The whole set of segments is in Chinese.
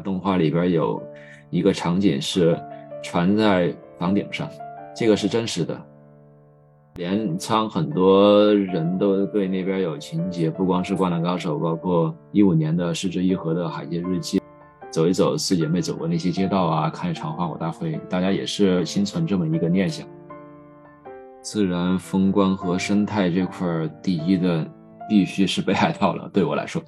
动画里边有一个场景是船在房顶上，这个是真实的。镰仓很多人都对那边有情节，不光是《灌篮高手》，包括一五年的失之愈合的《海街日记》，走一走四姐妹走过那些街道啊，看一场花火大会，大家也是心存这么一个念想。自然风光和生态这块，第一的必须是北海道了，对我来说。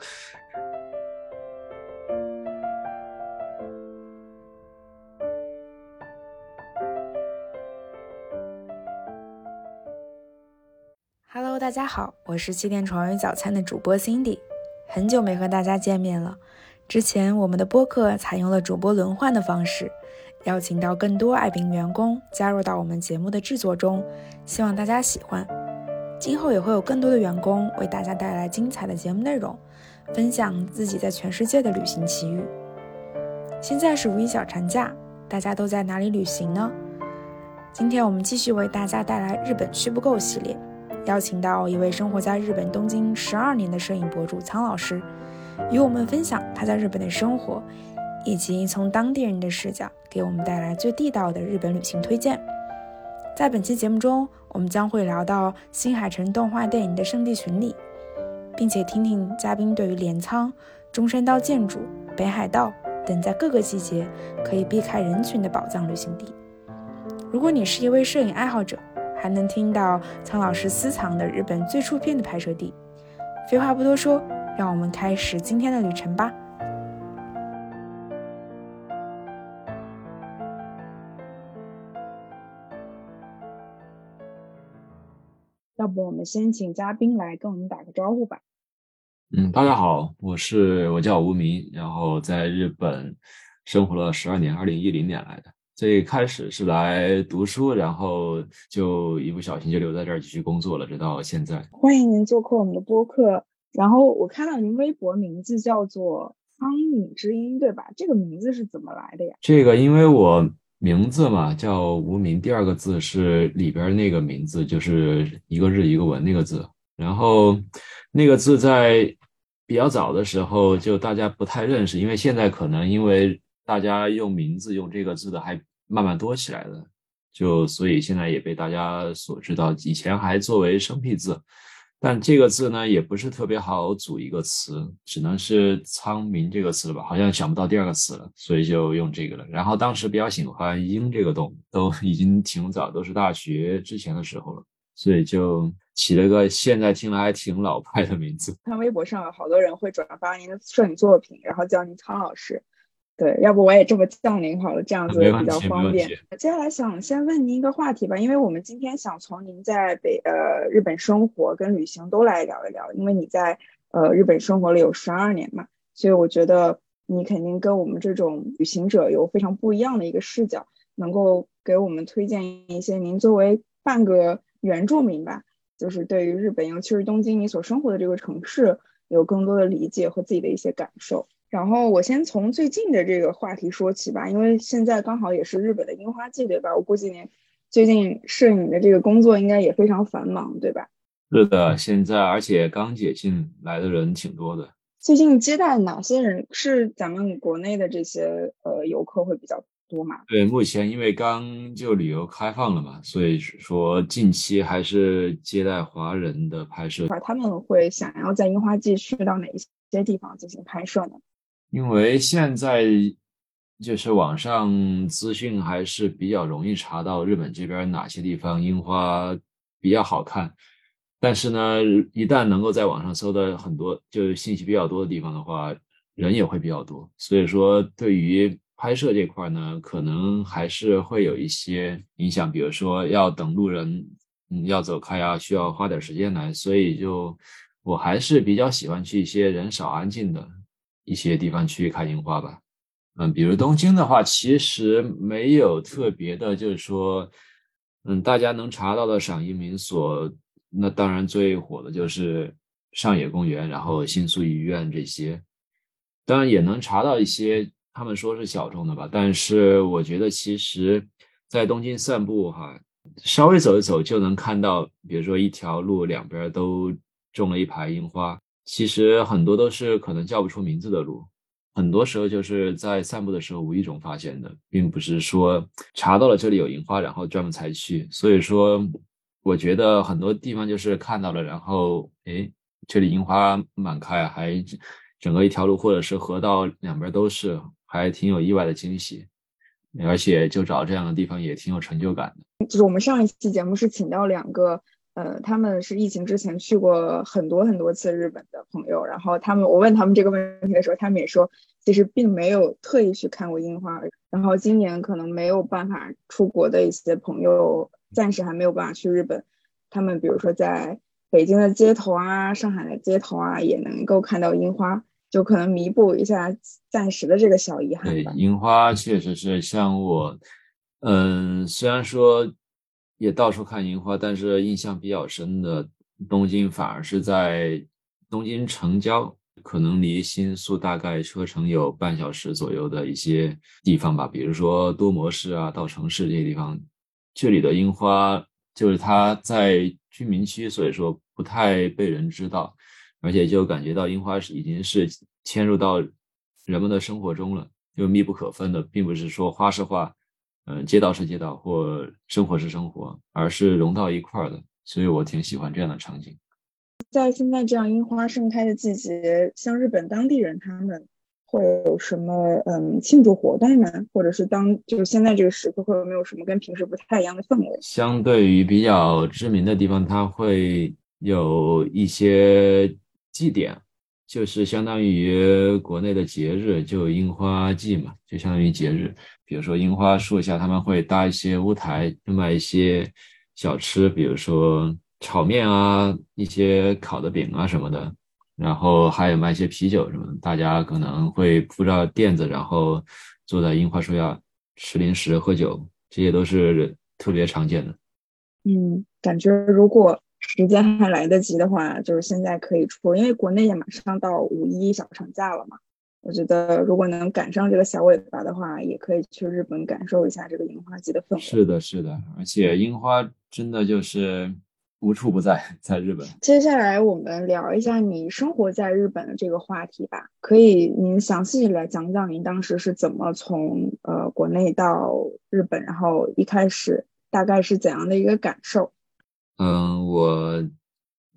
大家好，我是七点床与早餐的主播 Cindy，很久没和大家见面了。之前我们的播客采用了主播轮换的方式，邀请到更多爱冰员工加入到我们节目的制作中，希望大家喜欢。今后也会有更多的员工为大家带来精彩的节目内容，分享自己在全世界的旅行奇遇。现在是五一小长假，大家都在哪里旅行呢？今天我们继续为大家带来日本去不够系列。邀请到一位生活在日本东京十二年的摄影博主苍老师，与我们分享他在日本的生活，以及从当地人的视角给我们带来最地道的日本旅行推荐。在本期节目中，我们将会聊到新海诚动画电影的圣地巡礼，并且听听嘉宾对于镰仓、中山道建筑、北海道等在各个季节可以避开人群的宝藏旅行地。如果你是一位摄影爱好者，还能听到苍老师私藏的日本最初片的拍摄地。废话不多说，让我们开始今天的旅程吧。要不我们先请嘉宾来跟我们打个招呼吧。嗯，大家好，我是我叫吴明，然后在日本生活了十二年，二零一零年来的。最开始是来读书，然后就一不小心就留在这儿继续工作了，直到现在。欢迎您做客我们的播客。然后我看到您微博名字叫做“苍蝇之音”，对吧？这个名字是怎么来的呀？这个因为我名字嘛叫无名，第二个字是里边那个名字，就是一个日一个文那个字。然后那个字在比较早的时候就大家不太认识，因为现在可能因为大家用名字用这个字的还。慢慢多起来的，就所以现在也被大家所知道。以前还作为生僻字，但这个字呢也不是特别好组一个词，只能是苍明这个词了吧？好像想不到第二个词了，所以就用这个了。然后当时比较喜欢鹰这个动物，都已经挺早，都是大学之前的时候了，所以就起了个现在听来还挺老派的名字。看 微博上有好多人会转发您的摄影作品，然后叫您苍老师。对，要不我也这么叫您好了，这样子比较方便。接下来想先问您一个话题吧，因为我们今天想从您在北呃日本生活跟旅行都来聊一聊，因为你在呃日本生活了有十二年嘛，所以我觉得你肯定跟我们这种旅行者有非常不一样的一个视角，能够给我们推荐一些您作为半个原住民吧，就是对于日本，尤其是东京你所生活的这个城市，有更多的理解和自己的一些感受。然后我先从最近的这个话题说起吧，因为现在刚好也是日本的樱花季，对吧？我估计您最近摄影的这个工作应该也非常繁忙，对吧？是的，现在而且刚解禁来的人挺多的。最近接待哪些人？是咱们国内的这些呃游客会比较多吗？对，目前因为刚就旅游开放了嘛，所以说近期还是接待华人的拍摄。他们会想要在樱花季去到哪一些地方进行拍摄呢？因为现在就是网上资讯还是比较容易查到日本这边哪些地方樱花比较好看，但是呢，一旦能够在网上搜的很多就是信息比较多的地方的话，人也会比较多，所以说对于拍摄这块呢，可能还是会有一些影响，比如说要等路人嗯要走开啊，需要花点时间来，所以就我还是比较喜欢去一些人少安静的。一些地方去看樱花吧，嗯，比如东京的话，其实没有特别的，就是说，嗯，大家能查到的赏樱名所，那当然最火的就是上野公园，然后新宿医院这些，当然也能查到一些他们说是小众的吧，但是我觉得其实，在东京散步哈，稍微走一走就能看到，比如说一条路两边都种了一排樱花。其实很多都是可能叫不出名字的路，很多时候就是在散步的时候无意中发现的，并不是说查到了这里有樱花，然后专门才去。所以说，我觉得很多地方就是看到了，然后哎，这里樱花满开，还整个一条路或者是河道两边都是，还挺有意外的惊喜。而且就找这样的地方也挺有成就感的。就是我们上一期节目是请到两个。呃，他们是疫情之前去过很多很多次日本的朋友，然后他们我问他们这个问题的时候，他们也说其实并没有特意去看过樱花，然后今年可能没有办法出国的一些朋友，暂时还没有办法去日本，他们比如说在北京的街头啊、上海的街头啊，也能够看到樱花，就可能弥补一下暂时的这个小遗憾。对，樱花确实是像我，嗯，虽然说。也到处看樱花，但是印象比较深的东京反而是在东京城郊，可能离新宿大概车程有半小时左右的一些地方吧，比如说多摩市啊、稻城市这些地方，这里的樱花就是它在居民区，所以说不太被人知道，而且就感觉到樱花是已经是迁入到人们的生活中了，就密不可分的，并不是说花式化。嗯，街道是街道，或生活是生活，而是融到一块儿的，所以我挺喜欢这样的场景。在现在这样樱花盛开的季节，像日本当地人他们会有什么嗯庆祝活动吗？或者是当就是现在这个时刻会有没有什么跟平时不太一样的氛围？相对于比较知名的地方，它会有一些祭典。就是相当于国内的节日，就樱花季嘛，就相当于节日。比如说樱花树下，他们会搭一些屋台，卖一些小吃，比如说炒面啊，一些烤的饼啊什么的。然后还有卖一些啤酒什么的，大家可能会铺着垫子，然后坐在樱花树下吃零食、喝酒，这些都是特别常见的。嗯，感觉如果。时间还来得及的话，就是现在可以出，因为国内也马上到五一小长假了嘛。我觉得如果能赶上这个小尾巴的话，也可以去日本感受一下这个樱花季的氛围。是的，是的，而且樱花真的就是无处不在，在日本。接下来我们聊一下你生活在日本的这个话题吧。可以您详细来讲讲您当时是怎么从呃国内到日本，然后一开始大概是怎样的一个感受？嗯，我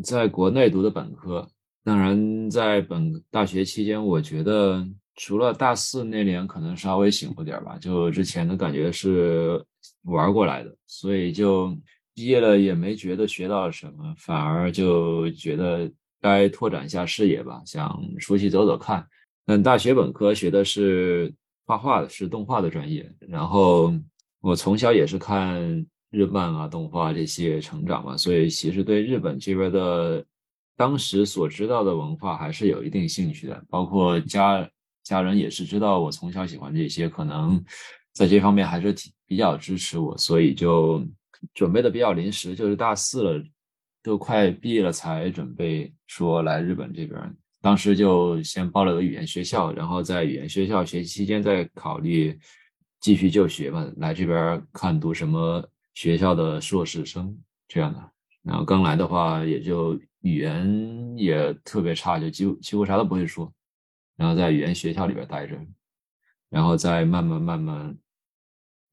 在国内读的本科，当然在本大学期间，我觉得除了大四那年可能稍微醒悟点吧，就之前的感觉是玩过来的，所以就毕业了也没觉得学到什么，反而就觉得该拓展一下视野吧，想出去走走看。但大学本科学的是画画的，是动画的专业，然后我从小也是看。日漫啊，动画这些成长嘛，所以其实对日本这边的当时所知道的文化还是有一定兴趣的。包括家家人也是知道我从小喜欢这些，可能在这方面还是挺比较支持我，所以就准备的比较临时，就是大四了，都快毕业了才准备说来日本这边。当时就先报了个语言学校，然后在语言学校学习期间再考虑继续就学嘛，来这边看读什么。学校的硕士生这样的，然后刚来的话，也就语言也特别差，就几乎几乎啥都不会说，然后在语言学校里边待着，然后再慢慢慢慢，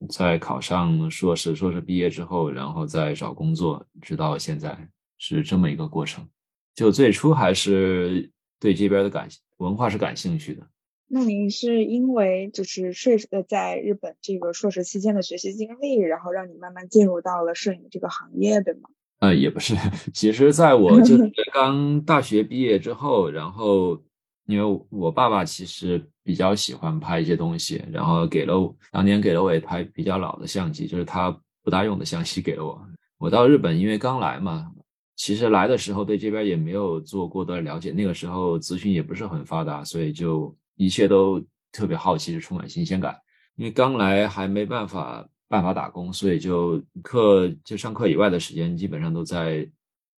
再考上硕士，硕士毕业之后，然后再找工作，直到现在是这么一个过程。就最初还是对这边的感文化是感兴趣的。那您是因为就是摄呃在日本这个硕士期间的学习经历，然后让你慢慢进入到了摄影这个行业，对吗？呃，也不是，其实在我就 是刚大学毕业之后，然后因为我爸爸其实比较喜欢拍一些东西，然后给了当年给了我一台比较老的相机，就是他不大用的相机给了我。我到日本因为刚来嘛，其实来的时候对这边也没有做过多的了解，那个时候资讯也不是很发达，所以就。一切都特别好奇，是充满新鲜感。因为刚来还没办法办法打工，所以就课就上课以外的时间，基本上都在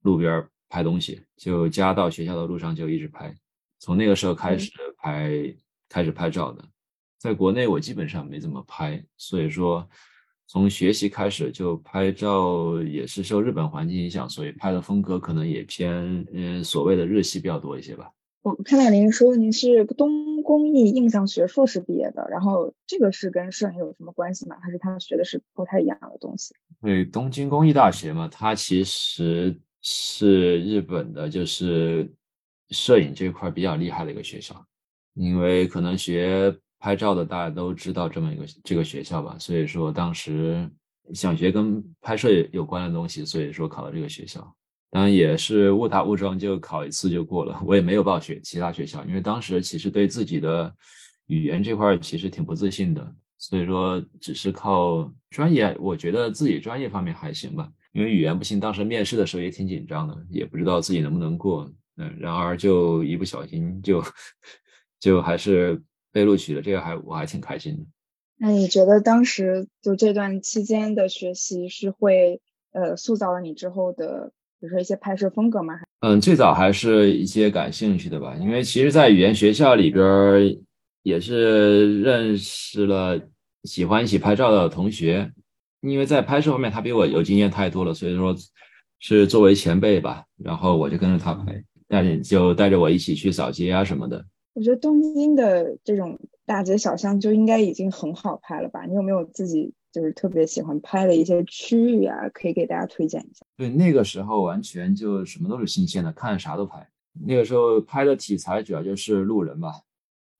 路边拍东西。就家到学校的路上就一直拍，从那个时候开始拍，开始拍照的。在国内我基本上没怎么拍，所以说从学习开始就拍照，也是受日本环境影响，所以拍的风格可能也偏嗯所谓的日系比较多一些吧。我看到您说您是东工艺印象学硕士毕业的，然后这个是跟摄影有什么关系吗？还是他学的是不太一样的东西？对，东京工艺大学嘛，它其实是日本的，就是摄影这块比较厉害的一个学校，因为可能学拍照的大家都知道这么一个这个学校吧，所以说当时想学跟拍摄有关的东西，所以说考了这个学校。当然也是误打误撞就考一次就过了，我也没有报学其他学校，因为当时其实对自己的语言这块其实挺不自信的，所以说只是靠专业，我觉得自己专业方面还行吧，因为语言不行，当时面试的时候也挺紧张的，也不知道自己能不能过，嗯，然而就一不小心就就还是被录取了，这个还我还挺开心的。那你觉得当时就这段期间的学习是会呃塑造了你之后的？比如说一些拍摄风格吗？嗯，最早还是一些感兴趣的吧，因为其实，在语言学校里边也是认识了喜欢一起拍照的同学，因为在拍摄方面他比我有经验太多了，所以说是作为前辈吧，然后我就跟着他拍，带着就带着我一起去扫街啊什么的。我觉得东京的这种大街小巷就应该已经很好拍了吧？你有没有自己？就是特别喜欢拍的一些区域啊，可以给大家推荐一下。对，那个时候完全就什么都是新鲜的，看啥都拍。那个时候拍的题材主要就是路人吧，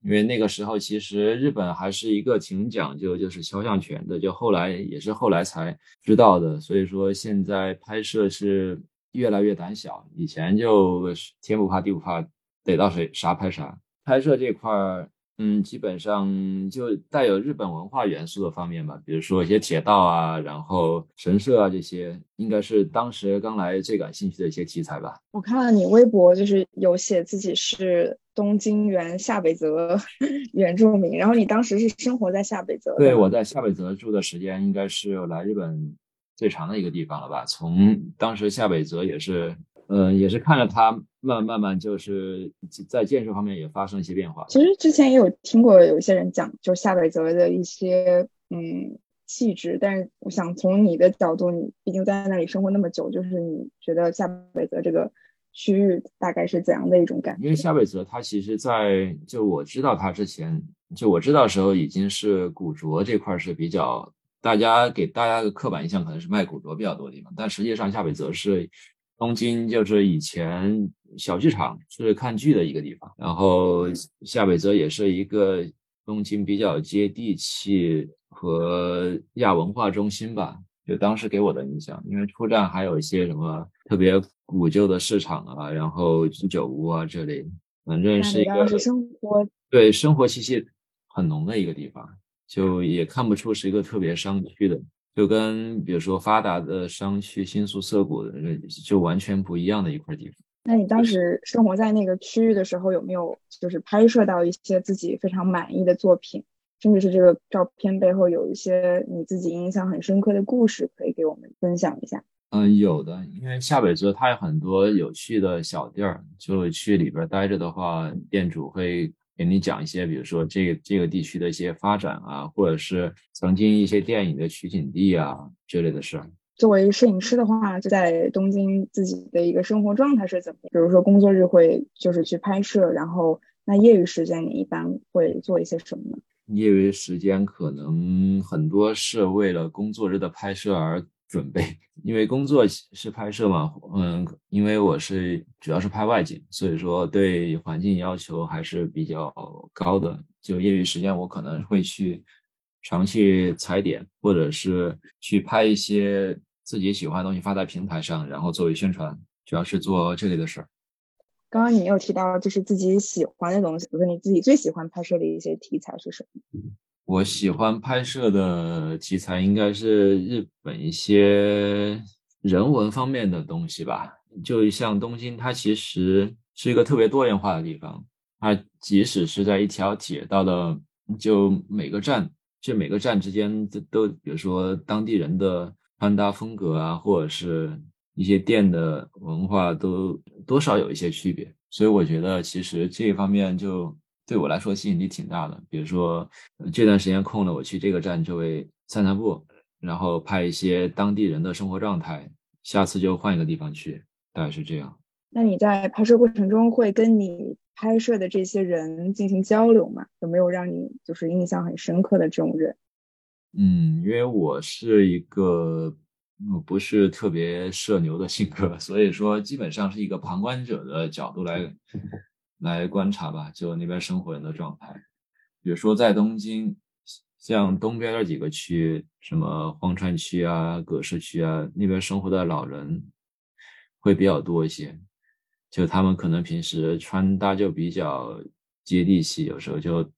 因为那个时候其实日本还是一个挺讲究就是肖像权的，就后来也是后来才知道的。所以说现在拍摄是越来越胆小，以前就天不怕地不怕，逮到谁啥拍啥。拍摄这块儿。嗯，基本上就带有日本文化元素的方面吧，比如说一些铁道啊，然后神社啊这些，应该是当时刚来最感兴趣的一些题材吧。我看了你微博，就是有写自己是东京原下北泽 原住民，然后你当时是生活在下北泽。对，我在下北泽住的时间应该是来日本最长的一个地方了吧？从当时下北泽也是。嗯，也是看着他慢慢慢，就是在建设方面也发生一些变化。其实之前也有听过有一些人讲，就夏北泽的一些嗯气质，但是我想从你的角度，你毕竟在那里生活那么久，就是你觉得夏北泽这个区域大概是怎样的一种感觉？因为夏北泽它其实，在就我知道它之前，就我知道时候已经是古着这块是比较大家给大家的刻板印象可能是卖古着比较多的地方，但实际上夏北泽是。东京就是以前小剧场是看剧的一个地方，然后下北泽也是一个东京比较接地气和亚文化中心吧。就当时给我的印象，因为出站还有一些什么特别古旧的市场啊，然后居酒屋啊这里，反正是一个生活对生活气息很浓的一个地方，就也看不出是一个特别商区的。就跟比如说发达的商区新宿涩谷的就完全不一样的一块地方。那你当时生活在那个区域的时候，有没有就是拍摄到一些自己非常满意的作品，甚至是这个照片背后有一些你自己印象很深刻的故事，可以给我们分享一下？嗯，有的，因为下北泽它有很多有趣的小店儿，就去里边待着的话，店主会。给你讲一些，比如说这个这个地区的一些发展啊，或者是曾经一些电影的取景地啊之类的事。作为摄影师的话，就在东京自己的一个生活状态是怎么？比如说工作日会就是去拍摄，然后那业余时间你一般会做一些什么呢？业余时间可能很多是为了工作日的拍摄而。准备，因为工作是拍摄嘛，嗯，因为我是主要是拍外景，所以说对环境要求还是比较高的。就业余时间，我可能会去常去踩点，或者是去拍一些自己喜欢的东西发在平台上，然后作为宣传，主要是做这类的事儿。刚刚你有提到就是自己喜欢的东西，比如说你自己最喜欢拍摄的一些题材是什么？我喜欢拍摄的题材应该是日本一些人文方面的东西吧。就像东京，它其实是一个特别多元化的地方。它即使是在一条铁道的，就每个站，就每个站之间都都，比如说当地人的穿搭风格啊，或者是一些店的文化，都多少有一些区别。所以我觉得，其实这一方面就。对我来说吸引力挺大的，比如说这段时间空了，我去这个站周围散散步，然后拍一些当地人的生活状态，下次就换一个地方去，大概是这样。那你在拍摄过程中会跟你拍摄的这些人进行交流吗？有没有让你就是印象很深刻的这种人？嗯，因为我是一个我不是特别社牛的性格，所以说基本上是一个旁观者的角度来来观察吧，就那边生活人的状态。比如说在东京，像东边的几个区，什么荒川区啊、葛饰区啊，那边生活的老人会比较多一些。就他们可能平时穿搭就比较接地气，有时候就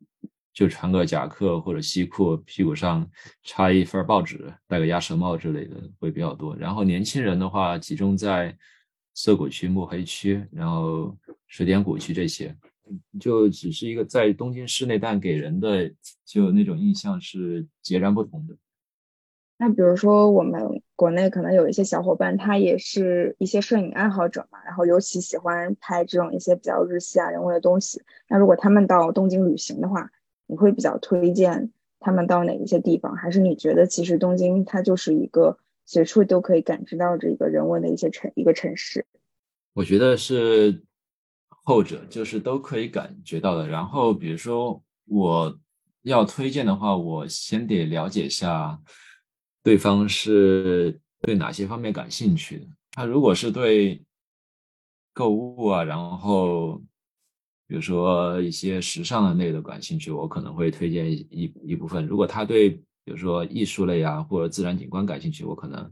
就穿个夹克或者西裤，屁股上插一份报纸，戴个鸭舌帽之类的会比较多。然后年轻人的话，集中在涩谷区、墨黑区，然后水田古区这些，就只是一个在东京市内，但给人的就那种印象是截然不同的。那比如说，我们国内可能有一些小伙伴，他也是一些摄影爱好者嘛，然后尤其喜欢拍这种一些比较日系啊、人文的东西。那如果他们到东京旅行的话，你会比较推荐他们到哪一些地方？还是你觉得其实东京它就是一个随处都可以感知到这个人文的一些城一个城市？我觉得是后者，就是都可以感觉到的。然后比如说我要推荐的话，我先得了解一下。对方是对哪些方面感兴趣的？他如果是对购物啊，然后比如说一些时尚的类的感兴趣，我可能会推荐一一部分。如果他对比如说艺术类啊或者自然景观感兴趣，我可能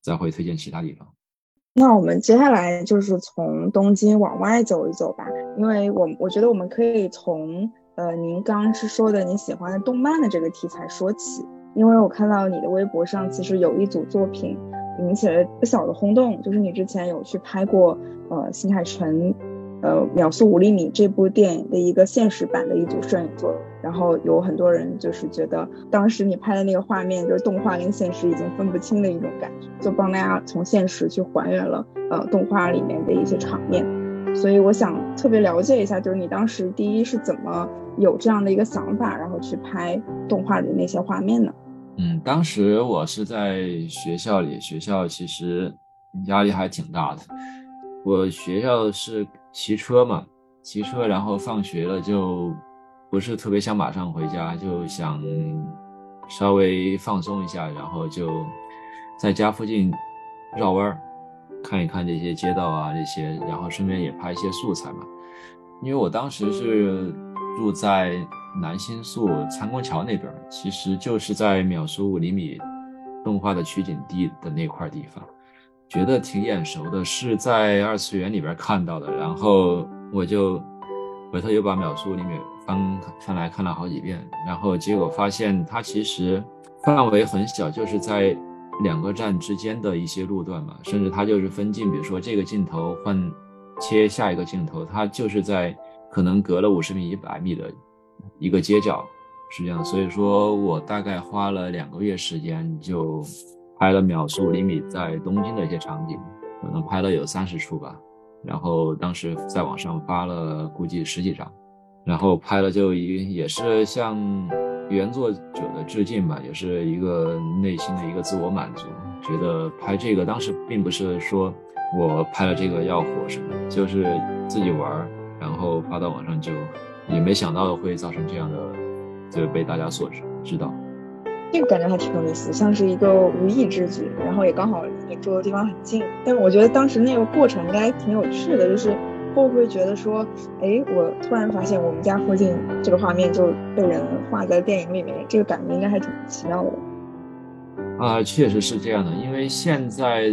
再会推荐其他地方。那我们接下来就是从东京往外走一走吧，因为我我觉得我们可以从呃您刚刚是说的你喜欢的动漫的这个题材说起。因为我看到你的微博上，其实有一组作品引起了不小的轰动，就是你之前有去拍过呃新海诚，呃秒速五厘米这部电影的一个现实版的一组摄影作品，然后有很多人就是觉得当时你拍的那个画面就是动画跟现实已经分不清的一种感觉，就帮大家从现实去还原了呃动画里面的一些场面，所以我想特别了解一下，就是你当时第一是怎么有这样的一个想法，然后去拍动画的那些画面呢？嗯，当时我是在学校里，学校其实压力还挺大的。我学校是骑车嘛，骑车，然后放学了就不是特别想马上回家，就想稍微放松一下，然后就在家附近绕弯儿，看一看这些街道啊这些，然后顺便也拍一些素材嘛。因为我当时是住在。南新宿参观桥那边，其实就是在秒速五厘米动画的取景地的那块地方，觉得挺眼熟的，是在二次元里边看到的。然后我就回头又把秒速里面翻翻来看了好几遍，然后结果发现它其实范围很小，就是在两个站之间的一些路段嘛，甚至它就是分镜，比如说这个镜头换切下一个镜头，它就是在可能隔了五十米、一百米的。一个街角是这样，所以说我大概花了两个月时间就拍了秒速厘米在东京的一些场景，可能拍了有三十处吧。然后当时在网上发了估计十几张，然后拍了就一也是向原作者的致敬吧，也是一个内心的一个自我满足。觉得拍这个当时并不是说我拍了这个要火什么，就是自己玩，然后发到网上就。也没想到会造成这样的，就被大家所知知道。这个感觉还挺有意思，像是一个无意之举，然后也刚好你住的地方很近。但我觉得当时那个过程应该挺有趣的，就是会不会觉得说，哎，我突然发现我们家附近这个画面就被人画在电影里面，这个感觉应该还挺奇妙的。啊，确实是这样的，因为现在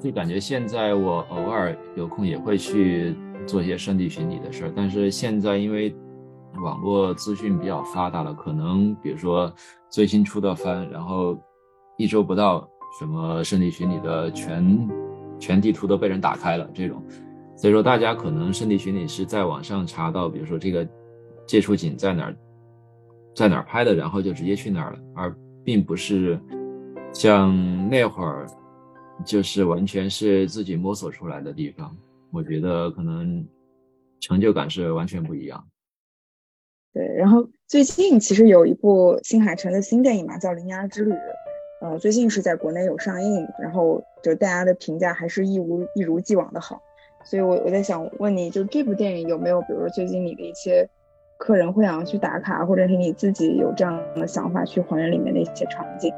就感觉现在我偶尔有空也会去做一些圣地巡礼的事儿，但是现在因为。网络资讯比较发达了，可能比如说最新出的番，然后一周不到，什么圣地巡礼的全全地图都被人打开了这种，所以说大家可能圣地巡礼是在网上查到，比如说这个接触景在哪儿，在哪儿拍的，然后就直接去哪儿了，而并不是像那会儿就是完全是自己摸索出来的地方。我觉得可能成就感是完全不一样。对，然后最近其实有一部新海诚的新电影嘛，叫《铃芽之旅》，呃，最近是在国内有上映，然后就大家的评价还是一如一如既往的好，所以我我在想问你，就这部电影有没有，比如说最近你的一些客人会想要去打卡，或者是你自己有这样的想法去还原里面的一些场景？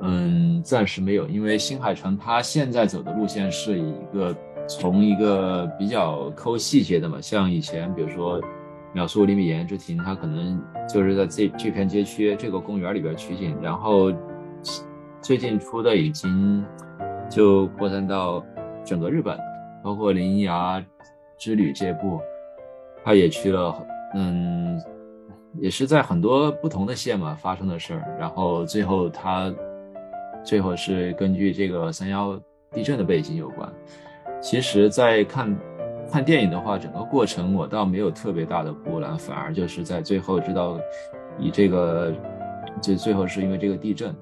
嗯，暂时没有，因为新海诚他现在走的路线是一个从一个比较抠细节的嘛，像以前比如说《秒速五厘米盐之庭》，他可能就是在这这片街区这个公园里边取景，然后最近出的已经就扩散到整个日本，包括《铃芽之旅》这部，他也去了，嗯，也是在很多不同的县嘛发生的事儿，然后最后他。最后是根据这个三幺地震的背景有关。其实，在看看电影的话，整个过程我倒没有特别大的波澜，反而就是在最后知道以这个，就最后是因为这个地震。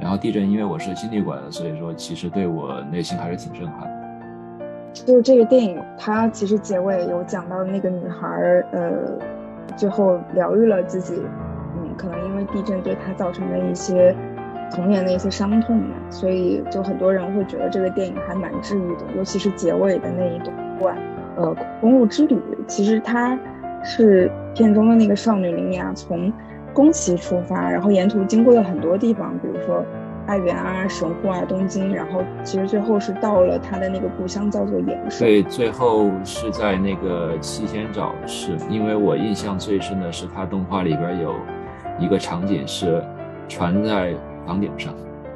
然后地震，因为我是经历过的，所以说其实对我内心还是挺震撼。就是这个电影，它其实结尾有讲到那个女孩，呃，最后疗愈了自己，嗯，可能因为地震对她造成的一些。童年的一些伤痛嘛，所以就很多人会觉得这个电影还蛮治愈的，尤其是结尾的那一段，呃，公路之旅，其实它是片中的那个少女铃芽从宫崎出发，然后沿途经过了很多地方，比如说爱媛啊、神户啊、东京，然后其实最后是到了她的那个故乡，叫做岩手。对，最后是在那个七仙沼市，因为我印象最深的是它动画里边有一个场景是船在。房顶上，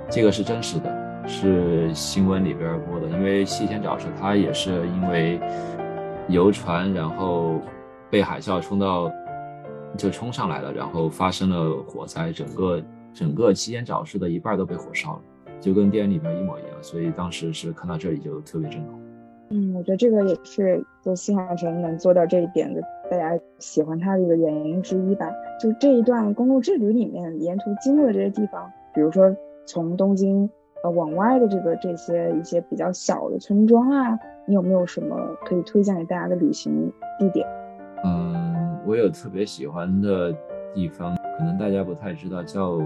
这个是真实的，是新闻里边播的。因为西天沼市，它也是因为游船，然后被海啸冲到，就冲上来了，然后发生了火灾，整个整个七天沼市的一半都被火烧了，就跟电影里边一模一样。所以当时是看到这里就特别震撼。嗯，我觉得这个也是就新海诚能做到这一点的，大家喜欢他的一个原因之一吧。就这一段公路之旅里面，沿途经过的这些地方。比如说，从东京呃往外的这个这些一些比较小的村庄啊，你有没有什么可以推荐给大家的旅行地点？嗯，我有特别喜欢的地方，可能大家不太知道，叫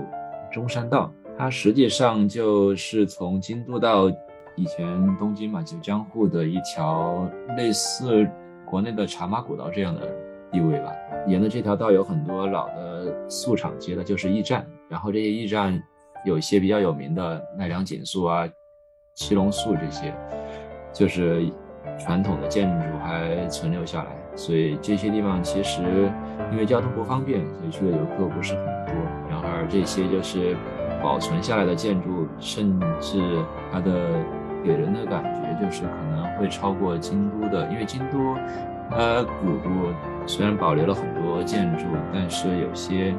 中山道。它实际上就是从京都到以前东京嘛，就江户的一条类似国内的茶马古道这样的地位吧。沿着这条道有很多老的宿场街的，就是驿站，然后这些驿站。有一些比较有名的奈良锦宿啊、七龙宿这些，就是传统的建筑还存留下来，所以这些地方其实因为交通不方便，所以去的游客不是很多。然而这些就是保存下来的建筑，甚至它的给人的感觉就是可能会超过京都的，因为京都它古都虽然保留了很多建筑，但是有些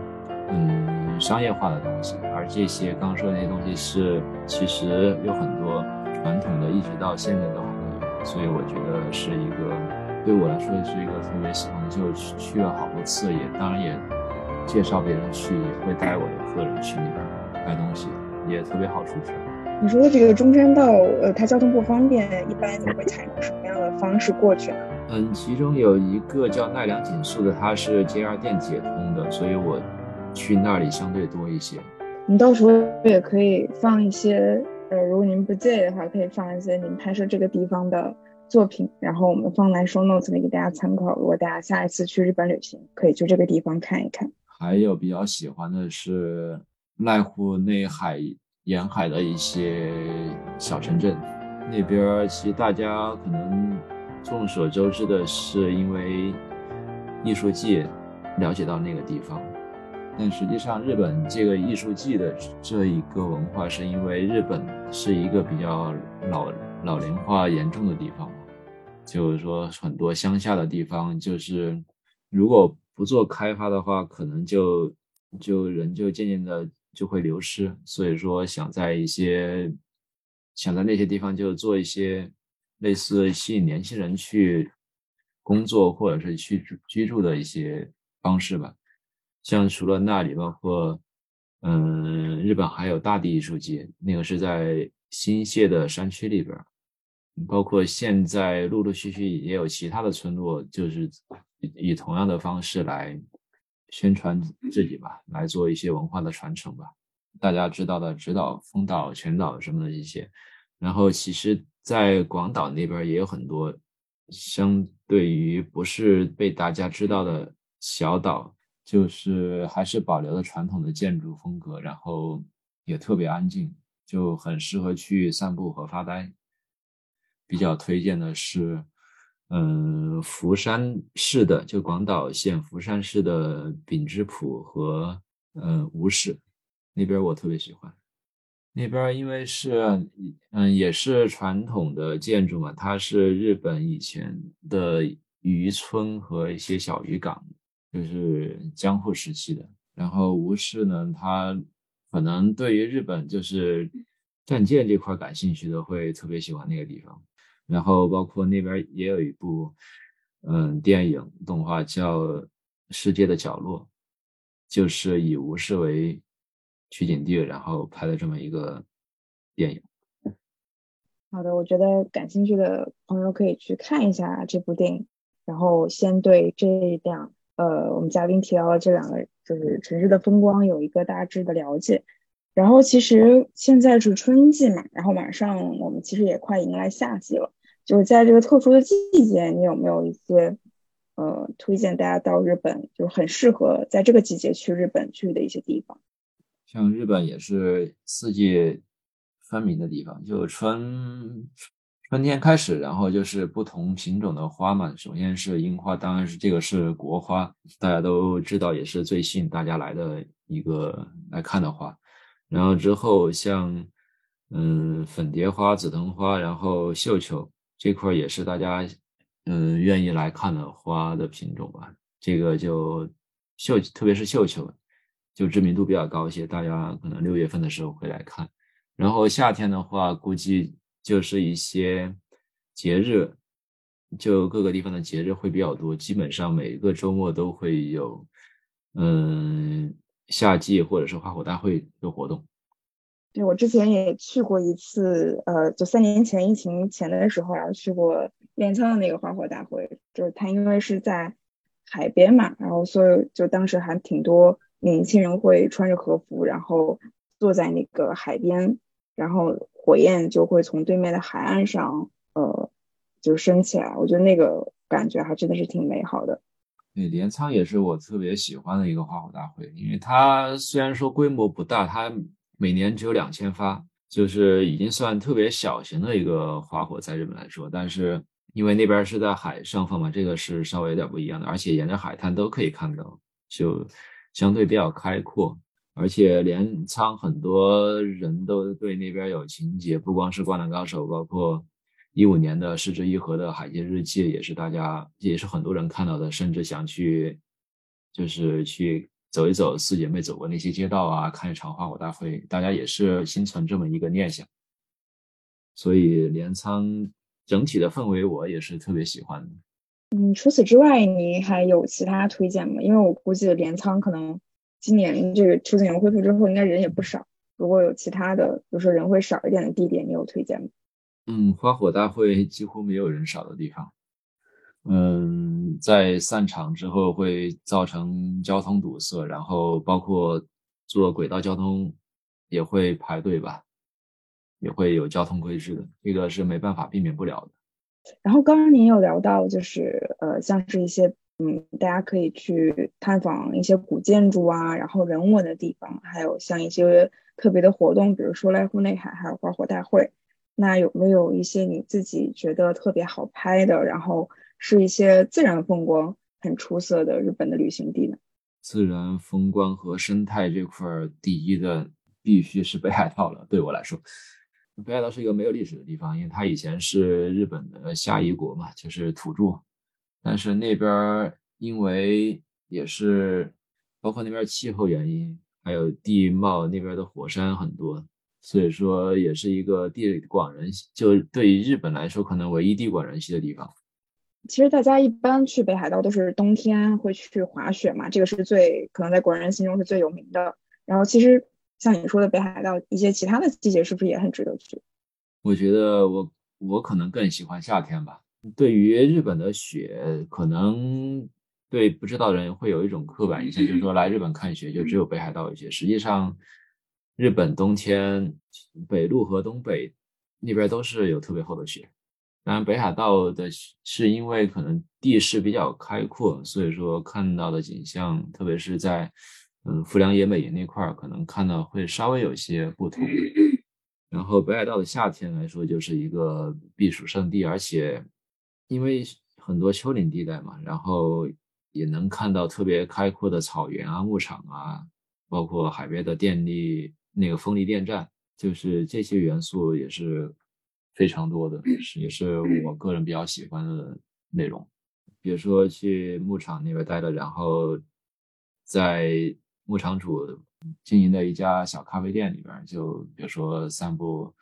嗯。商业化的东西，这些刚说的那些东西是其实有很多传统的，一直到现在都还有，所以我觉得是一个对我来说也是一个特别喜欢，就去了好多次，也当然也介绍别人去，也会带我的客人去那边买东西，也特别好出去。你说的这个中山道，呃，它交通不方便，一般你会采用什么样的方式过去呢？嗯，其中有一个叫奈良锦宿的，它是 JR 电铁通的，所以我。去那里相对多一些，你到时候也可以放一些，呃，如果您不介意的话，可以放一些您拍摄这个地方的作品，然后我们放在 show notes 里给大家参考。如果大家下一次去日本旅行，可以去这个地方看一看。还有比较喜欢的是濑户内海沿海的一些小城镇，那边其实大家可能众所周知的是，因为艺术界了解到那个地方。但实际上，日本这个艺术季的这一个文化，是因为日本是一个比较老老龄化严重的地方，就是说很多乡下的地方，就是如果不做开发的话，可能就就人就渐渐的就会流失。所以说，想在一些想在那些地方就做一些类似吸引年轻人去工作或者是去居住的一些方式吧。像除了那里，包括，嗯，日本还有大地艺术节，那个是在新泻的山区里边儿，包括现在陆陆续续也有其他的村落，就是以同样的方式来宣传自己吧，来做一些文化的传承吧。大家知道的直岛、丰岛、全岛什么的一些，然后其实在广岛那边也有很多相对于不是被大家知道的小岛，就是还是保留了传统的建筑风格，然后也特别安静，就很适合去散步和发呆。比较推荐的是，嗯，福山市的，就广岛县福山市的丙之浦和嗯吴市那边，我特别喜欢。那边因为是嗯也是传统的建筑嘛，它是日本以前的渔村和一些小渔港，就是江户时期的。然后吴市呢，他可能对于日本就是战舰这块感兴趣的会特别喜欢那个地方。然后包括那边也有一部嗯电影动画叫《世界的角落》，就是以吴市为。取景地，然后拍的这么一个电影。好的，我觉得感兴趣的朋友可以去看一下这部电影，然后先对这两呃我们嘉宾提到的这两个就是城市的风光有一个大致的了解。然后其实现在是春季嘛，然后马上我们其实也快迎来夏季了。就是在这个特殊的季节，你有没有一些呃推荐大家到日本，就很适合在这个季节去日本去的一些地方？像日本也是四季分明的地方，就春春天开始，然后就是不同品种的花嘛。首先是樱花，当然是这个是国花，大家都知道，也是最吸引大家来的一个来看的花。然后之后像嗯粉蝶花、紫藤花，然后绣球这块也是大家嗯愿意来看的花的品种吧。这个就绣，特别是绣球。就知名度比较高一些，大家可能六月份的时候会来看。然后夏天的话，估计就是一些节日，就各个地方的节日会比较多，基本上每个周末都会有，嗯，夏季或者是花火大会的活动。对我之前也去过一次，呃，就三年前疫情前的时候，然后去过镰仓的那个花火大会，就是它因为是在海边嘛，然后所以就当时还挺多。年轻人会穿着和服，然后坐在那个海边，然后火焰就会从对面的海岸上，呃，就升起来。我觉得那个感觉还真的是挺美好的。对，镰仓也是我特别喜欢的一个花火大会，因为它虽然说规模不大，它每年只有两千发，就是已经算特别小型的一个花火，在日本来说。但是因为那边是在海上放嘛，这个是稍微有点不一样的，而且沿着海滩都可以看到，就。相对比较开阔，而且镰仓很多人都对那边有情节，不光是《灌篮高手》，包括一五年的《失之愈合》的《海街日记》，也是大家也是很多人看到的，甚至想去就是去走一走四姐妹走过那些街道啊，看一场花火大会，大家也是心存这么一个念想。所以镰仓整体的氛围我也是特别喜欢的。嗯，除此之外，你还有其他推荐吗？因为我估计镰仓可能今年这个出境游恢复之后，应该人也不少。如果有其他的，比如说人会少一点的地点，你有推荐吗？嗯，花火大会几乎没有人少的地方。嗯，在散场之后会造成交通堵塞，然后包括坐轨道交通也会排队吧，也会有交通规制的，这个是没办法避免不了的。然后刚刚您有聊到，就是呃，像是一些嗯，大家可以去探访一些古建筑啊，然后人文的地方，还有像一些特别的活动，比如说濑户内海还有花火大会。那有没有一些你自己觉得特别好拍的，然后是一些自然风光很出色的日本的旅行地呢？自然风光和生态这块儿，第一的必须是北海道了，对我来说。北海道是一个没有历史的地方，因为它以前是日本的下夷国嘛，就是土著。但是那边因为也是包括那边气候原因，还有地貌，那边的火山很多，所以说也是一个地广人稀，就对于日本来说，可能唯一地广人稀的地方。其实大家一般去北海道都是冬天会去滑雪嘛，这个是最可能在国人心中是最有名的。然后其实。像你说的北海道一些其他的季节是不是也很值得去？我觉得我我可能更喜欢夏天吧。对于日本的雪，可能对不知道的人会有一种刻板印象，就是说来日本看雪就只有北海道有雪。实际上，日本冬天北陆和东北那边都是有特别厚的雪，当然，北海道的是因为可能地势比较开阔，所以说看到的景象，特别是在嗯富良野美瑛那块儿，可能看到会稍微有些不同。然后北海道的夏天来说，就是一个避暑胜地，而且因为很多丘陵地带嘛，然后也能看到特别开阔的草原啊、牧场啊，包括海边的电力那个风力电站，就是这些元素也是。非常多的，也是我个人比较喜欢的内容。比如说去牧场那边待着，然后在牧场主经营的一家小咖啡店里边，就比如说散步，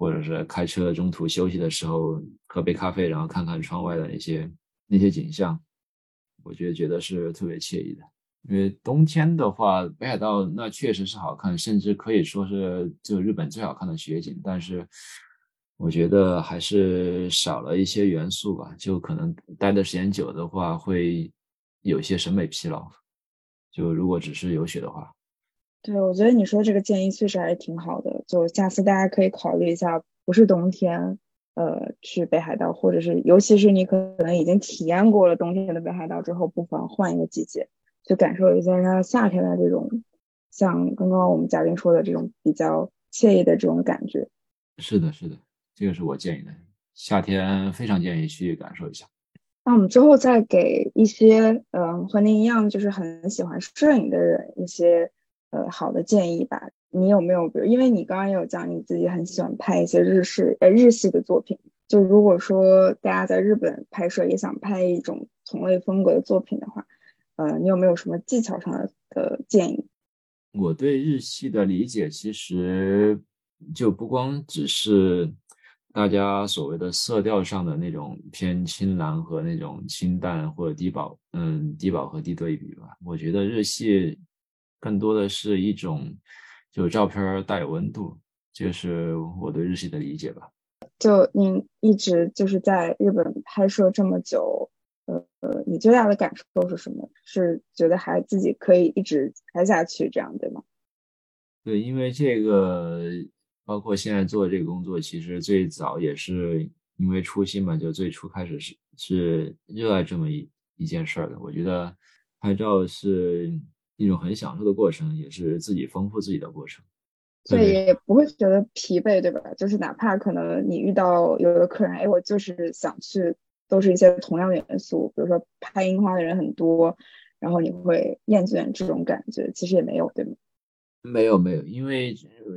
或者是开车中途休息的时候喝杯咖啡，然后看看窗外的那些那些景象，我觉得觉得是特别惬意的。因为冬天的话，北海道那确实是好看，甚至可以说是就日本最好看的雪景，但是。我觉得还是少了一些元素吧，就可能待的时间久的话，会有些审美疲劳。就如果只是有雪的话，对，我觉得你说这个建议确实还是挺好的。就下次大家可以考虑一下，不是冬天，呃，去北海道，或者是尤其是你可能已经体验过了冬天的北海道之后，不妨换一个季节，去感受一下它夏天的这种，像刚刚我们嘉宾说的这种比较惬意的这种感觉。是的，是的。这个是我建议的，夏天非常建议去感受一下。那我们之后再给一些，嗯，和您一样就是很喜欢摄影的人一些，呃，好的建议吧。你有没有，比如，因为你刚刚有讲你自己很喜欢拍一些日式，呃，日系的作品。就如果说大家在日本拍摄也想拍一种同类风格的作品的话，呃，你有没有什么技巧上的的建议？我对日系的理解其实就不光只是。大家所谓的色调上的那种偏青蓝和那种清淡或者低饱，嗯，低饱和低对比吧。我觉得日系更多的是一种，就照片带有温度，就是我对日系的理解吧。就您一直就是在日本拍摄这么久，呃呃，你最大的感受是什么？是觉得还自己可以一直拍下去这样，对吗？对，因为这个。包括现在做这个工作，其实最早也是因为初心嘛，就最初开始是是热爱这么一一件事儿的。我觉得拍照是一种很享受的过程，也是自己丰富自己的过程。对，也不会觉得疲惫，对吧？就是哪怕可能你遇到有的客人，哎，我就是想去，都是一些同样的元素，比如说拍樱花的人很多，然后你会厌倦这种感觉，其实也没有，对吗？没有没有，因为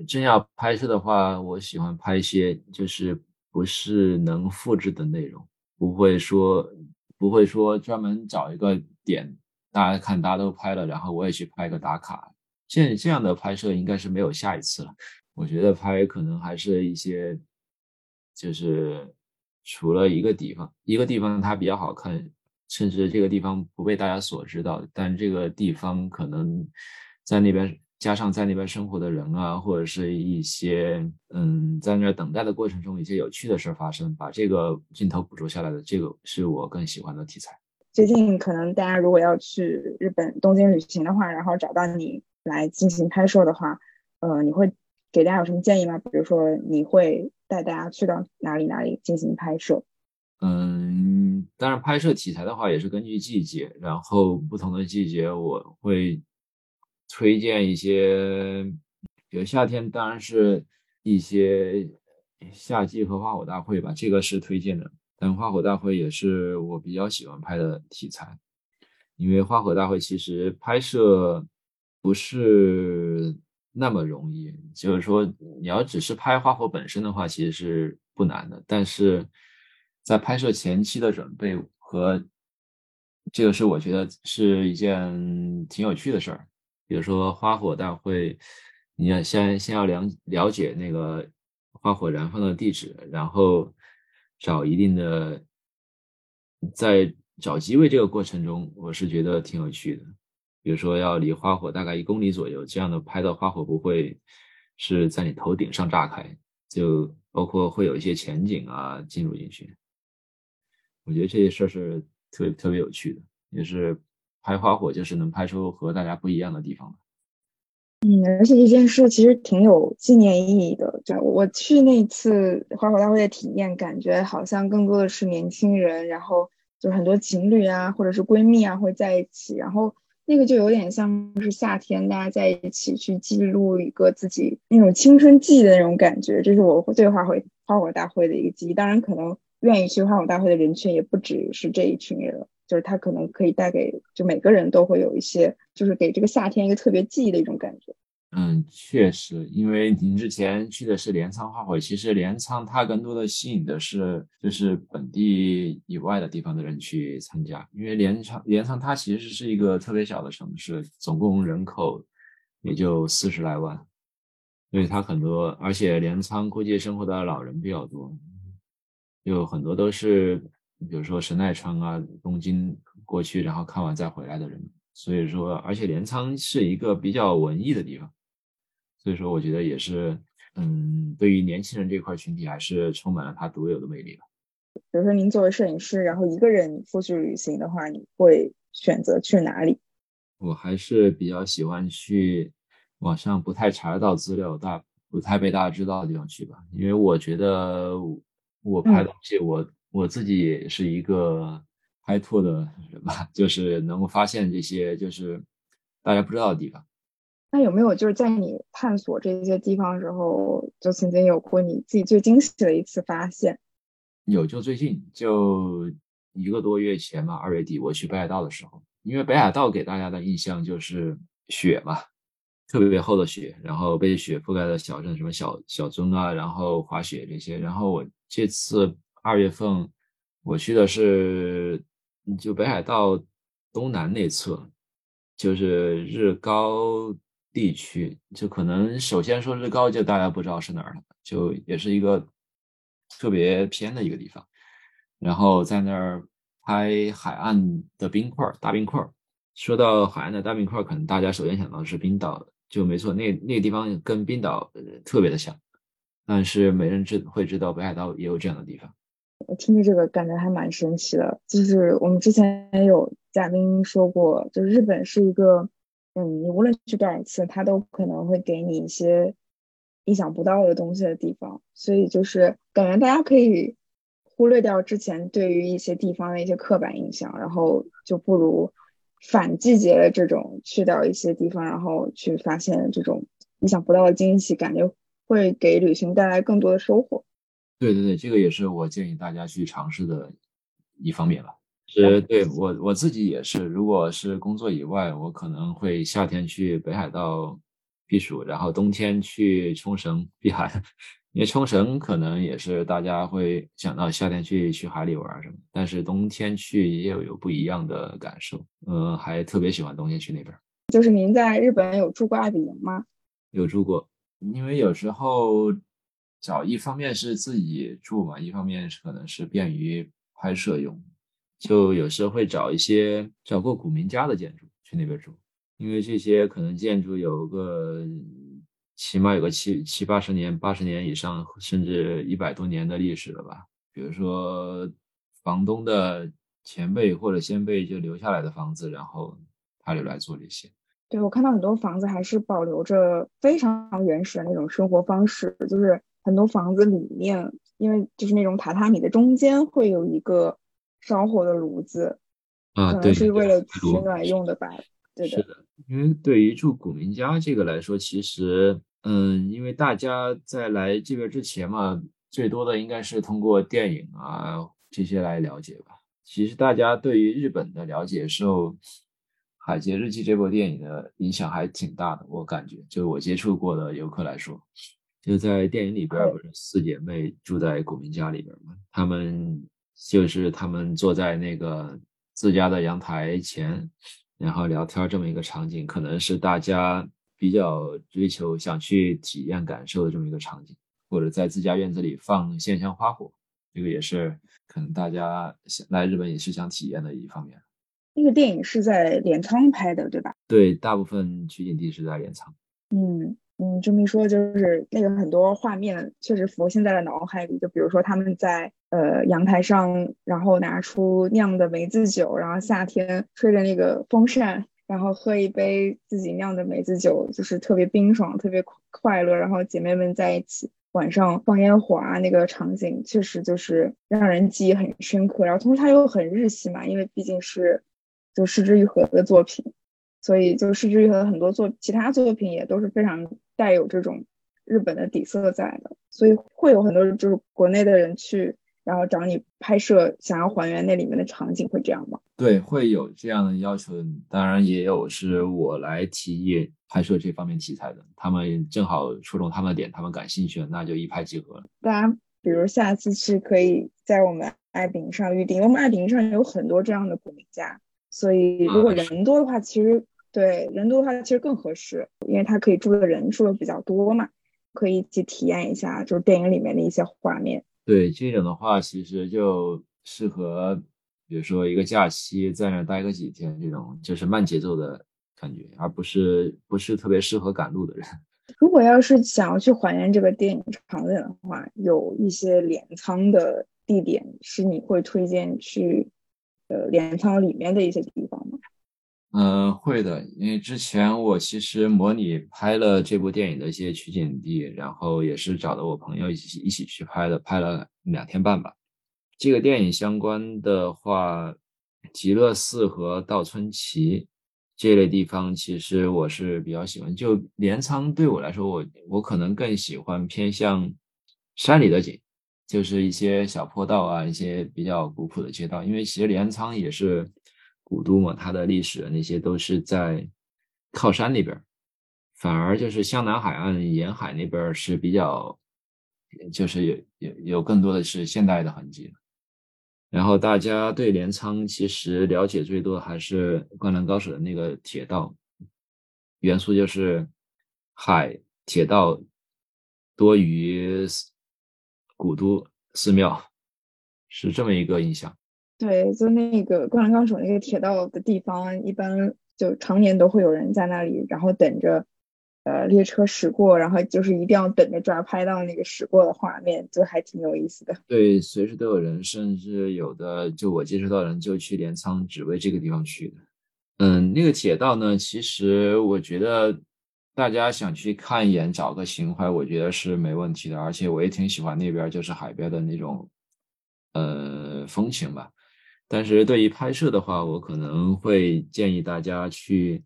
真要拍摄的话，我喜欢拍一些就是不是能复制的内容，不会说不会说专门找一个点，大家看大家都拍了，然后我也去拍一个打卡。这这样的拍摄应该是没有下一次了。我觉得拍可能还是一些，就是除了一个地方，一个地方它比较好看，甚至这个地方不被大家所知道，但这个地方可能在那边。加上在那边生活的人啊，或者是一些嗯，在那等待的过程中一些有趣的事发生，把这个镜头捕捉下来的，这个是我更喜欢的题材。最近可能大家如果要去日本东京旅行的话，然后找到你来进行拍摄的话，呃，你会给大家有什么建议吗？比如说你会带大家去到哪里哪里进行拍摄？嗯，当然拍摄题材的话也是根据季节，然后不同的季节我会。推荐一些，比如夏天，当然是一些夏季荷花火大会吧，这个是推荐的。但花火大会也是我比较喜欢拍的题材，因为花火大会其实拍摄不是那么容易，就是说你要只是拍花火本身的话，其实是不难的。但是在拍摄前期的准备和这个是我觉得是一件挺有趣的事儿。比如说花火大会，你要先先要了了解那个花火燃放的地址，然后找一定的，在找机位这个过程中，我是觉得挺有趣的。比如说要离花火大概一公里左右，这样的拍到花火不会是在你头顶上炸开，就包括会有一些前景啊进入进去。我觉得这些事儿是特别特别有趣的，也是。拍花火就是能拍出和大家不一样的地方吧嗯，而且这件事其实挺有纪念意义的。就我去那次花火大会的体验，感觉好像更多的是年轻人，然后就是很多情侣啊，或者是闺蜜啊会在一起，然后那个就有点像是夏天大家在一起去记录一个自己那种青春记忆的那种感觉。这是我对花火花火大会的一个记忆。当然，可能愿意去花火大会的人群也不只是这一群人。就是它可能可以带给，就每个人都会有一些，就是给这个夏天一个特别记忆的一种感觉。嗯，确实，因为您之前去的是镰仓花火，其实镰仓它更多的吸引的是就是本地以外的地方的人去参加，因为镰仓镰仓它其实是一个特别小的城市，总共人口也就四十来万，所以它很多，而且镰仓估计生活的老人比较多，有很多都是。比如说神奈川啊、东京过去，然后看完再回来的人，所以说，而且镰仓是一个比较文艺的地方，所以说我觉得也是，嗯，对于年轻人这块群体还是充满了它独有的魅力吧。比如说您作为摄影师，然后一个人出去旅行的话，你会选择去哪里？我还是比较喜欢去网上不太查得到资料、大不太被大家知道的地方去吧，因为我觉得我拍东西我。我自己也是一个开拓的人吧，就是能够发现这些就是大家不知道的地方。那有没有就是在你探索这些地方的时候，就曾经有过你自己最惊喜的一次发现？有，就最近就一个多月前吧，二月底我去北海道的时候，因为北海道给大家的印象就是雪嘛，特别厚的雪，然后被雪覆盖的小镇，什么小小樽啊，然后滑雪这些。然后我这次。二月份我去的是就北海道东南那侧，就是日高地区。就可能首先说日高，就大家不知道是哪儿了，就也是一个特别偏的一个地方。然后在那儿拍海岸的冰块大冰块说到海岸的大冰块可能大家首先想到的是冰岛，就没错，那那个地方跟冰岛特别的像。但是没人知会知道北海道也有这样的地方。我听着这个感觉还蛮神奇的，就是我们之前也有嘉宾说过，就是日本是一个，嗯，你无论去多少次，它都可能会给你一些意想不到的东西的地方，所以就是感觉大家可以忽略掉之前对于一些地方的一些刻板印象，然后就不如反季节的这种去掉一些地方，然后去发现这种意想不到的惊喜，感觉会给旅行带来更多的收获。对对对，这个也是我建议大家去尝试的一方面吧。是，对我我自己也是，如果是工作以外，我可能会夏天去北海道避暑，然后冬天去冲绳避寒。因为冲绳可能也是大家会想到夏天去去海里玩什么，但是冬天去也有有不一样的感受。嗯，还特别喜欢冬天去那边。就是您在日本有住过爱比营吗？有住过，因为有时候。找一方面是自己住嘛，一方面是可能是便于拍摄用，就有时候会找一些找过古民家的建筑去那边住，因为这些可能建筑有个起码有个七七八十年、八十年以上，甚至一百多年的历史了吧。比如说房东的前辈或者先辈就留下来的房子，然后他留来做这些。对我看到很多房子还是保留着非常原始的那种生活方式，就是。很多房子里面，因为就是那种榻榻米的中间会有一个烧火的炉子，啊，可能是为了取暖用的吧。对的，是的。因为对于住古民家这个来说，其实，嗯，因为大家在来这边之前嘛，最多的应该是通过电影啊这些来了解吧。其实大家对于日本的了解，受《海街日记》这部电影的影响还挺大的。我感觉，就我接触过的游客来说。就在电影里边，不是四姐妹住在古民家里边吗？她们就是她们坐在那个自家的阳台前，然后聊天这么一个场景，可能是大家比较追求想去体验感受的这么一个场景，或者在自家院子里放线香花火，这个也是可能大家来日本也是想体验的一方面。那个电影是在镰仓拍的，对吧？对，大部分取景地是在镰仓。嗯。嗯，这么一说，就是那个很多画面确实浮现在了脑海里。就比如说他们在呃阳台上，然后拿出酿的梅子酒，然后夏天吹着那个风扇，然后喝一杯自己酿的梅子酒，就是特别冰爽，特别快乐。然后姐妹们在一起，晚上放烟花那个场景，确实就是让人记忆很深刻。然后同时它又很日系嘛，因为毕竟是就失之愈合的作品，所以就失之愈合的很多作其他作品也都是非常带有这种日本的底色在的，所以会有很多就是国内的人去。然后找你拍摄，想要还原那里面的场景，会这样吗？对，会有这样的要求。当然也有是我来提议拍摄这方面题材的，他们正好戳中他们的点，他们感兴趣，那就一拍即合。大家比如下次是可以在我们爱彼迎上预定，我们爱彼迎上有很多这样的古名家，所以如果人多的话，其实对人多的话其实更合适，因为它可以住的人数比较多嘛，可以一起体验一下就是电影里面的一些画面。对这种的话，其实就适合，比如说一个假期在那待个几天，这种就是慢节奏的感觉，而不是不是特别适合赶路的人。如果要是想要去还原这个电影场景的话，有一些镰仓的地点是你会推荐去，呃，镰仓里面的一些地方吗？嗯，会的，因为之前我其实模拟拍了这部电影的一些取景地，然后也是找的我朋友一起一起去拍的，拍了两天半吧。这个电影相关的话，极乐寺和稻村崎这类地方，其实我是比较喜欢。就镰仓对我来说，我我可能更喜欢偏向山里的景，就是一些小坡道啊，一些比较古朴的街道，因为其实镰仓也是。古都嘛，它的历史那些都是在靠山那边，反而就是湘南海岸沿海那边是比较，就是有有有更多的是现代的痕迹。然后大家对镰仓其实了解最多的还是《灌篮高手》的那个铁道元素，就是海铁道多于古都寺庙，是这么一个印象。对，就那个《灌篮高手》那个铁道的地方，一般就常年都会有人在那里，然后等着，呃，列车驶过，然后就是一定要等着抓拍到那个驶过的画面，就还挺有意思的。对，随时都有人，甚至有的就我接触到人就去镰仓只为这个地方去的。嗯，那个铁道呢，其实我觉得大家想去看一眼，找个情怀，我觉得是没问题的。而且我也挺喜欢那边就是海边的那种，呃，风情吧。但是对于拍摄的话，我可能会建议大家去，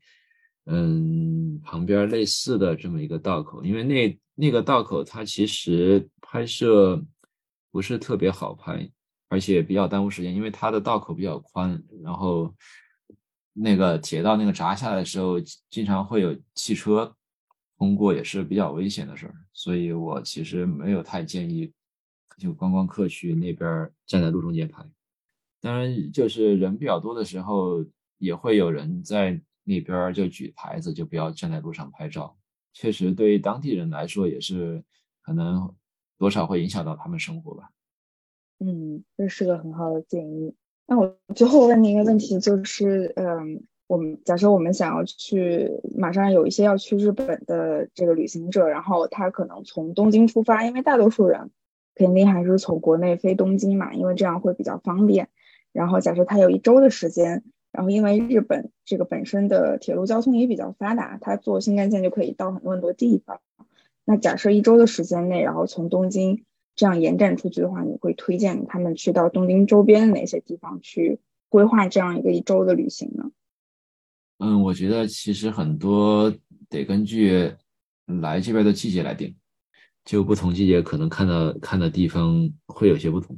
嗯，旁边类似的这么一个道口，因为那那个道口它其实拍摄不是特别好拍，而且比较耽误时间，因为它的道口比较宽，然后那个铁道那个闸下来的时候，经常会有汽车通过，也是比较危险的事儿，所以我其实没有太建议就观光客去那边站在路中间拍。当然，就是人比较多的时候，也会有人在那边就举牌子，就不要站在路上拍照。确实，对于当地人来说，也是可能多少会影响到他们生活吧。嗯，这是个很好的建议。那我最后问您一个问题，就是，嗯，我们假设我们想要去，马上有一些要去日本的这个旅行者，然后他可能从东京出发，因为大多数人肯定还是从国内飞东京嘛，因为这样会比较方便。然后假设他有一周的时间，然后因为日本这个本身的铁路交通也比较发达，他坐新干线就可以到很多很多地方。那假设一周的时间内，然后从东京这样延展出去的话，你会推荐他们去到东京周边的哪些地方去规划这样一个一周的旅行呢？嗯，我觉得其实很多得根据来这边的季节来定，就不同季节可能看到看的地方会有些不同。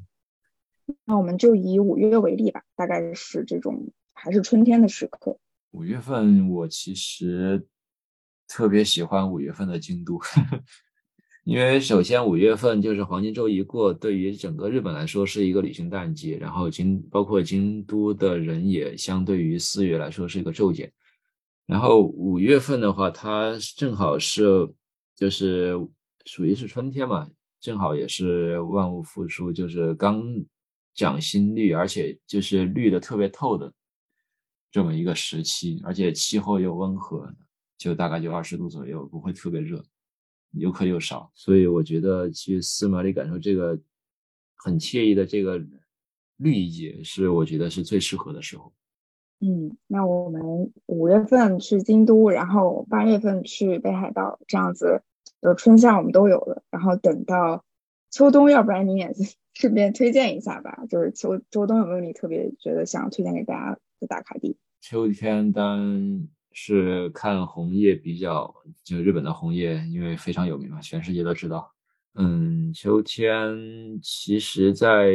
那我们就以五月为例吧，大概是这种还是春天的时刻。五月份我其实特别喜欢五月份的京都，因为首先五月份就是黄金周一过，对于整个日本来说是一个旅行淡季，然后京包括京都的人也相对于四月来说是一个骤减。然后五月份的话，它正好是就是属于是春天嘛，正好也是万物复苏，就是刚。讲新绿，而且就是绿的特别透的这么一个时期，而且气候又温和，就大概就二十度左右，不会特别热，游客又少，所以我觉得去司马里感受这个很惬意的这个绿意，是我觉得是最适合的时候。嗯，那我们五月份去京都，然后八月份去北海道，这样子就春夏我们都有了。然后等到秋冬，要不然你也顺便推荐一下吧。就是秋周冬有没有你特别觉得想推荐给大家的打卡地？秋天当然是看红叶比较，就日本的红叶，因为非常有名嘛，全世界都知道。嗯，秋天其实在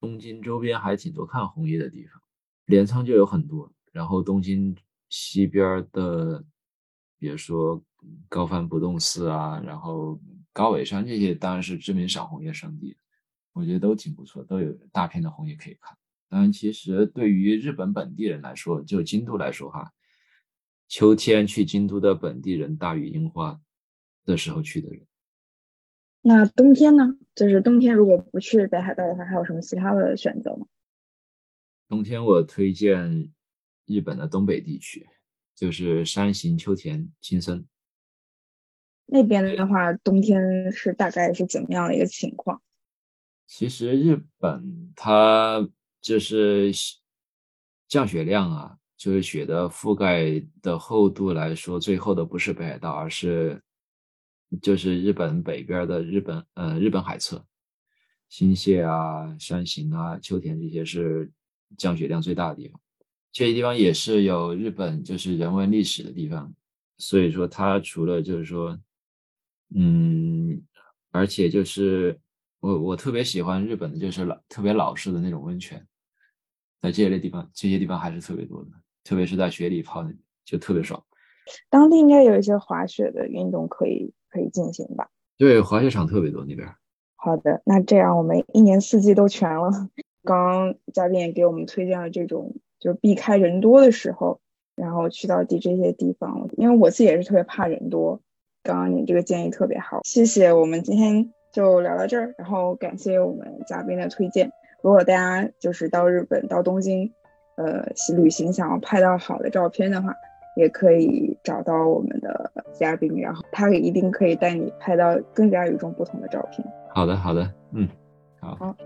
东京周边还挺多看红叶的地方。镰仓就有很多，然后东京西边的，比如说高帆不动寺啊，然后高尾山这些，当然是知名赏红叶圣地，我觉得都挺不错，都有大片的红叶可以看。当然，其实对于日本本地人来说，就京都来说哈，秋天去京都的本地人大于樱花的时候去的人。那冬天呢？就是冬天如果不去北海道的话，还有什么其他的选择吗？冬天我推荐日本的东北地区，就是山形、秋田、青森那边的话，冬天是大概是怎么样的一个情况？其实日本它就是降雪量啊，就是雪的覆盖的厚度来说，最厚的不是北海道，而是就是日本北边的日本呃日本海侧，新泻啊、山形啊、秋田这些是。降雪量最大的地方，这些地方也是有日本就是人文历史的地方，所以说它除了就是说，嗯，而且就是我我特别喜欢日本的就是老特别老式的那种温泉，在这类地方这些地方还是特别多的，特别是在雪里泡就特别爽。当地应该有一些滑雪的运动可以可以进行吧？对，滑雪场特别多那边。好的，那这样我们一年四季都全了。刚刚嘉宾也给我们推荐了这种，就是避开人多的时候，然后去到地这些地方。因为我自己也是特别怕人多。刚刚你这个建议特别好，谢谢。我们今天就聊到这儿，然后感谢我们嘉宾的推荐。如果大家就是到日本到东京，呃，旅行想要拍到好的照片的话，也可以找到我们的嘉宾，然后他一定可以带你拍到更加与众不同的照片。好的，好的，嗯，好。好。